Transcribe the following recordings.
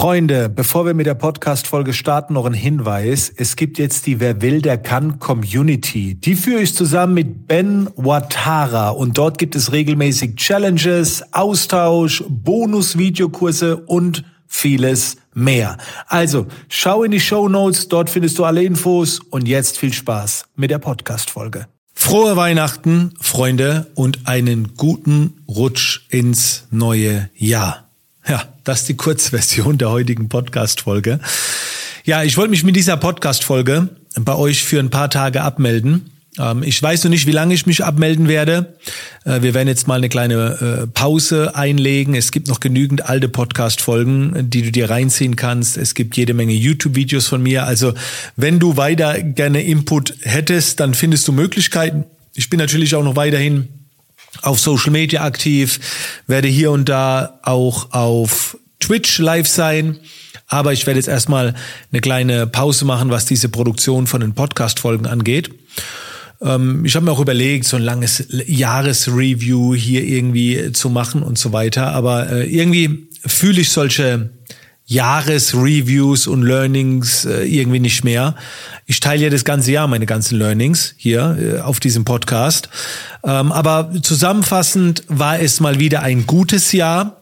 Freunde, bevor wir mit der Podcast-Folge starten, noch ein Hinweis. Es gibt jetzt die Wer will, der kann Community. Die führe ich zusammen mit Ben Watara und dort gibt es regelmäßig Challenges, Austausch, Bonus-Videokurse und vieles mehr. Also, schau in die Show Notes, dort findest du alle Infos und jetzt viel Spaß mit der Podcast-Folge. Frohe Weihnachten, Freunde, und einen guten Rutsch ins neue Jahr. Ja, das ist die Kurzversion der heutigen Podcast-Folge. Ja, ich wollte mich mit dieser Podcast-Folge bei euch für ein paar Tage abmelden. Ähm, ich weiß noch nicht, wie lange ich mich abmelden werde. Äh, wir werden jetzt mal eine kleine äh, Pause einlegen. Es gibt noch genügend alte Podcast-Folgen, die du dir reinziehen kannst. Es gibt jede Menge YouTube-Videos von mir. Also wenn du weiter gerne Input hättest, dann findest du Möglichkeiten. Ich bin natürlich auch noch weiterhin auf Social Media aktiv, werde hier und da auch auf Twitch live sein. Aber ich werde jetzt erstmal eine kleine Pause machen, was diese Produktion von den Podcast-Folgen angeht. Ähm, ich habe mir auch überlegt, so ein langes Jahresreview hier irgendwie zu machen und so weiter. Aber äh, irgendwie fühle ich solche Jahresreviews und Learnings äh, irgendwie nicht mehr. Ich teile ja das ganze Jahr meine ganzen Learnings hier äh, auf diesem Podcast. Ähm, aber zusammenfassend war es mal wieder ein gutes Jahr.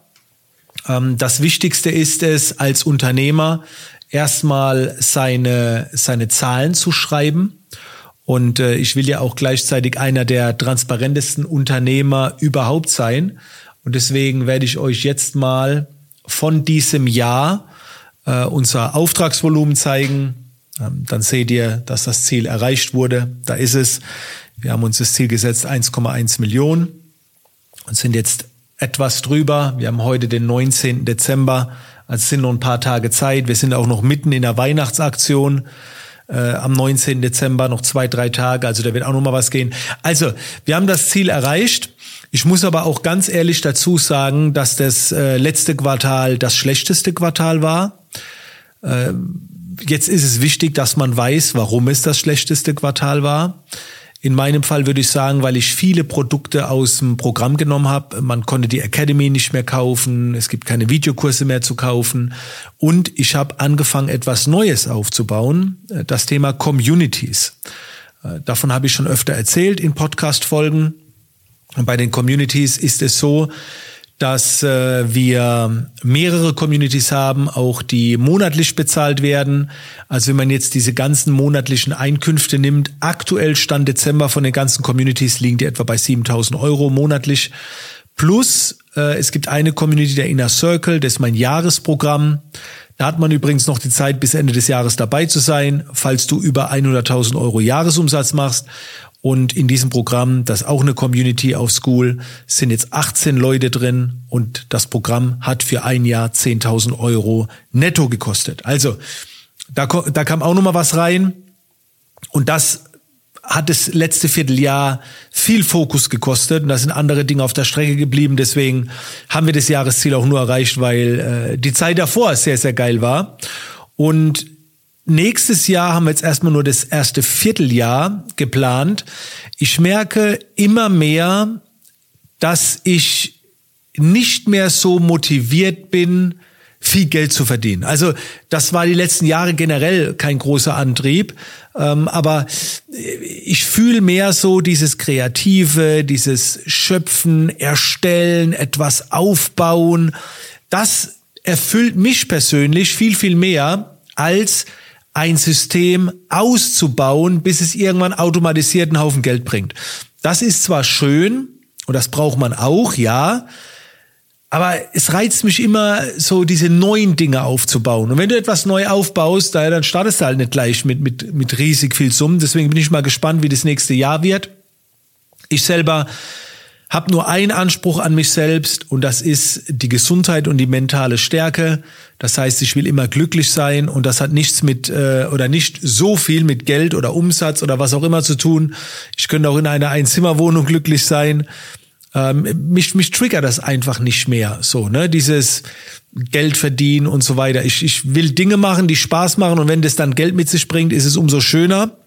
Ähm, das Wichtigste ist es, als Unternehmer erstmal seine, seine Zahlen zu schreiben. Und äh, ich will ja auch gleichzeitig einer der transparentesten Unternehmer überhaupt sein. Und deswegen werde ich euch jetzt mal von diesem Jahr äh, unser Auftragsvolumen zeigen. Ähm, dann seht ihr, dass das Ziel erreicht wurde. Da ist es. Wir haben uns das Ziel gesetzt, 1,1 Millionen und sind jetzt etwas drüber. Wir haben heute den 19. Dezember. Also sind noch ein paar Tage Zeit. Wir sind auch noch mitten in der Weihnachtsaktion. Äh, am 19. Dezember noch zwei, drei Tage. Also da wird auch noch mal was gehen. Also wir haben das Ziel erreicht. Ich muss aber auch ganz ehrlich dazu sagen, dass das äh, letzte Quartal das schlechteste Quartal war. Äh, jetzt ist es wichtig, dass man weiß, warum es das schlechteste Quartal war. In meinem Fall würde ich sagen, weil ich viele Produkte aus dem Programm genommen habe. Man konnte die Academy nicht mehr kaufen, es gibt keine Videokurse mehr zu kaufen und ich habe angefangen, etwas Neues aufzubauen, das Thema Communities. Äh, davon habe ich schon öfter erzählt in Podcast-Folgen. Und bei den Communities ist es so, dass äh, wir mehrere Communities haben, auch die monatlich bezahlt werden. Also wenn man jetzt diese ganzen monatlichen Einkünfte nimmt, aktuell Stand Dezember von den ganzen Communities liegen die etwa bei 7000 Euro monatlich. Plus äh, es gibt eine Community, der Inner Circle, das ist mein Jahresprogramm. Da hat man übrigens noch die Zeit, bis Ende des Jahres dabei zu sein, falls du über 100.000 Euro Jahresumsatz machst. Und in diesem Programm, das ist auch eine Community auf School, sind jetzt 18 Leute drin und das Programm hat für ein Jahr 10.000 Euro netto gekostet. Also da, da kam auch noch mal was rein und das hat das letzte Vierteljahr viel Fokus gekostet und da sind andere Dinge auf der Strecke geblieben. Deswegen haben wir das Jahresziel auch nur erreicht, weil äh, die Zeit davor sehr, sehr geil war. Und Nächstes Jahr haben wir jetzt erstmal nur das erste Vierteljahr geplant. Ich merke immer mehr, dass ich nicht mehr so motiviert bin, viel Geld zu verdienen. Also das war die letzten Jahre generell kein großer Antrieb, ähm, aber ich fühle mehr so dieses Kreative, dieses Schöpfen, Erstellen, etwas aufbauen. Das erfüllt mich persönlich viel, viel mehr als ein System auszubauen, bis es irgendwann automatisiert einen Haufen Geld bringt. Das ist zwar schön und das braucht man auch, ja, aber es reizt mich immer, so diese neuen Dinge aufzubauen. Und wenn du etwas neu aufbaust, dann startest du halt nicht gleich mit, mit, mit riesig viel Summen. Deswegen bin ich mal gespannt, wie das nächste Jahr wird. Ich selber habe nur einen Anspruch an mich selbst und das ist die Gesundheit und die mentale Stärke. Das heißt, ich will immer glücklich sein und das hat nichts mit äh, oder nicht so viel mit Geld oder Umsatz oder was auch immer zu tun. Ich könnte auch in einer Einzimmerwohnung glücklich sein. Ähm, mich, mich triggert das einfach nicht mehr so, ne? Dieses Geld verdienen und so weiter. Ich, ich will Dinge machen, die Spaß machen und wenn das dann Geld mit sich bringt, ist es umso schöner.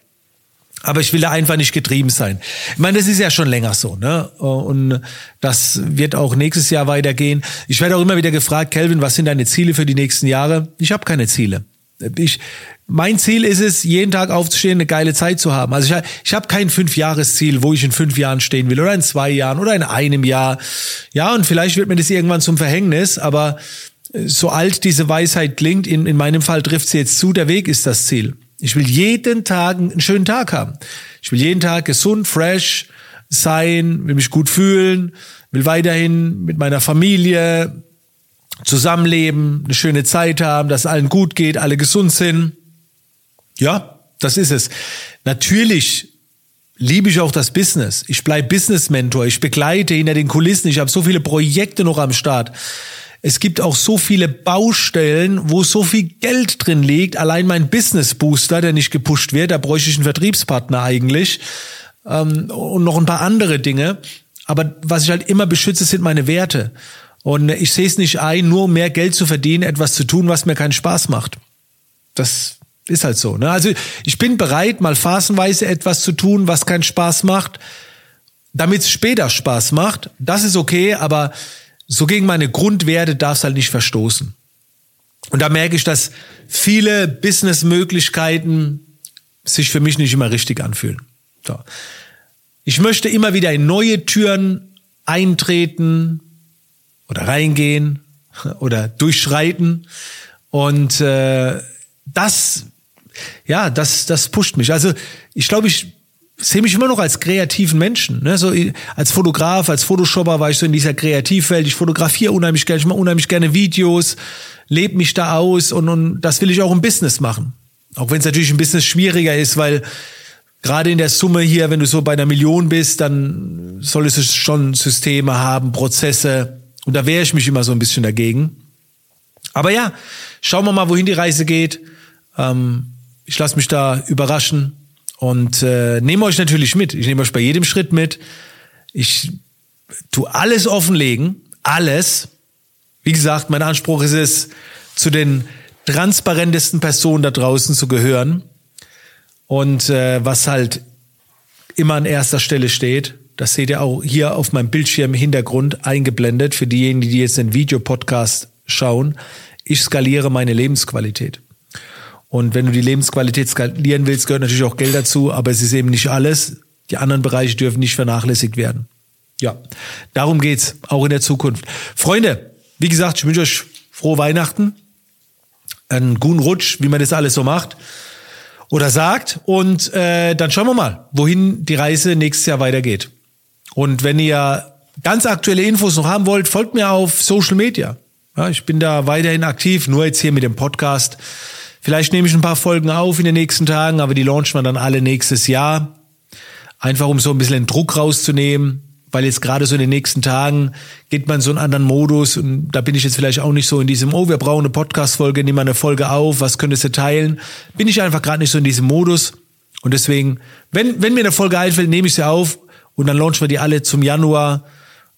Aber ich will da einfach nicht getrieben sein. Ich meine, das ist ja schon länger so, ne? Und das wird auch nächstes Jahr weitergehen. Ich werde auch immer wieder gefragt, Kelvin, was sind deine Ziele für die nächsten Jahre? Ich habe keine Ziele. Ich, mein Ziel ist es, jeden Tag aufzustehen, eine geile Zeit zu haben. Also ich, ich habe kein Fünfjahresziel, wo ich in fünf Jahren stehen will oder in zwei Jahren oder in einem Jahr. Ja, und vielleicht wird mir das irgendwann zum Verhängnis, aber so alt diese Weisheit klingt, in, in meinem Fall trifft sie jetzt zu, der Weg ist das Ziel. Ich will jeden Tag einen schönen Tag haben. Ich will jeden Tag gesund, fresh sein, will mich gut fühlen, will weiterhin mit meiner Familie zusammenleben, eine schöne Zeit haben, dass allen gut geht, alle gesund sind. Ja, das ist es. Natürlich liebe ich auch das Business. Ich bleib Business Mentor. Ich begleite hinter den Kulissen. Ich habe so viele Projekte noch am Start. Es gibt auch so viele Baustellen, wo so viel Geld drin liegt. Allein mein Business Booster, der nicht gepusht wird, da bräuchte ich einen Vertriebspartner eigentlich. Ähm, und noch ein paar andere Dinge. Aber was ich halt immer beschütze, sind meine Werte. Und ich sehe es nicht ein, nur um mehr Geld zu verdienen, etwas zu tun, was mir keinen Spaß macht. Das ist halt so. Ne? Also ich bin bereit, mal phasenweise etwas zu tun, was keinen Spaß macht, damit es später Spaß macht. Das ist okay, aber so gegen meine Grundwerte darf es halt nicht verstoßen. Und da merke ich, dass viele Businessmöglichkeiten sich für mich nicht immer richtig anfühlen. So. Ich möchte immer wieder in neue Türen eintreten oder reingehen oder durchschreiten. Und äh, das, ja, das, das pusht mich. Also ich glaube, ich sehe mich immer noch als kreativen Menschen. Ne? So als Fotograf, als Photoshopper war ich so in dieser Kreativwelt. Ich fotografiere unheimlich gerne, ich mache unheimlich gerne Videos, lebe mich da aus und, und das will ich auch im Business machen. Auch wenn es natürlich ein Business schwieriger ist, weil gerade in der Summe hier, wenn du so bei einer Million bist, dann solltest du schon Systeme haben, Prozesse. Und da wehre ich mich immer so ein bisschen dagegen. Aber ja, schauen wir mal, wohin die Reise geht. Ähm, ich lasse mich da überraschen und äh, nehme euch natürlich mit. Ich nehme euch bei jedem Schritt mit. Ich tu alles offenlegen, alles. Wie gesagt, mein Anspruch ist es, zu den transparentesten Personen da draußen zu gehören. Und äh, was halt immer an erster Stelle steht, das seht ihr auch hier auf meinem Bildschirm im Hintergrund eingeblendet für diejenigen, die jetzt den Videopodcast schauen. Ich skaliere meine Lebensqualität. Und wenn du die Lebensqualität skalieren willst, gehört natürlich auch Geld dazu, aber es ist eben nicht alles. Die anderen Bereiche dürfen nicht vernachlässigt werden. Ja, darum geht's auch in der Zukunft. Freunde, wie gesagt, ich wünsche euch frohe Weihnachten, einen guten Rutsch, wie man das alles so macht oder sagt. Und äh, dann schauen wir mal, wohin die Reise nächstes Jahr weitergeht. Und wenn ihr ganz aktuelle Infos noch haben wollt, folgt mir auf Social Media. Ja, ich bin da weiterhin aktiv, nur jetzt hier mit dem Podcast. Vielleicht nehme ich ein paar Folgen auf in den nächsten Tagen, aber die launchen wir dann alle nächstes Jahr. Einfach um so ein bisschen den Druck rauszunehmen, weil jetzt gerade so in den nächsten Tagen geht man so einen anderen Modus und da bin ich jetzt vielleicht auch nicht so in diesem, oh, wir brauchen eine Podcast-Folge, nehmen wir eine Folge auf, was könntest du teilen? Bin ich einfach gerade nicht so in diesem Modus und deswegen, wenn, wenn mir eine Folge einfällt, nehme ich sie auf und dann launchen wir die alle zum Januar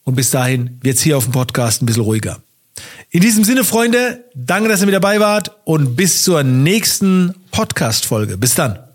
und bis dahin wird's hier auf dem Podcast ein bisschen ruhiger. In diesem Sinne, Freunde, danke, dass ihr mit dabei wart und bis zur nächsten Podcast-Folge. Bis dann.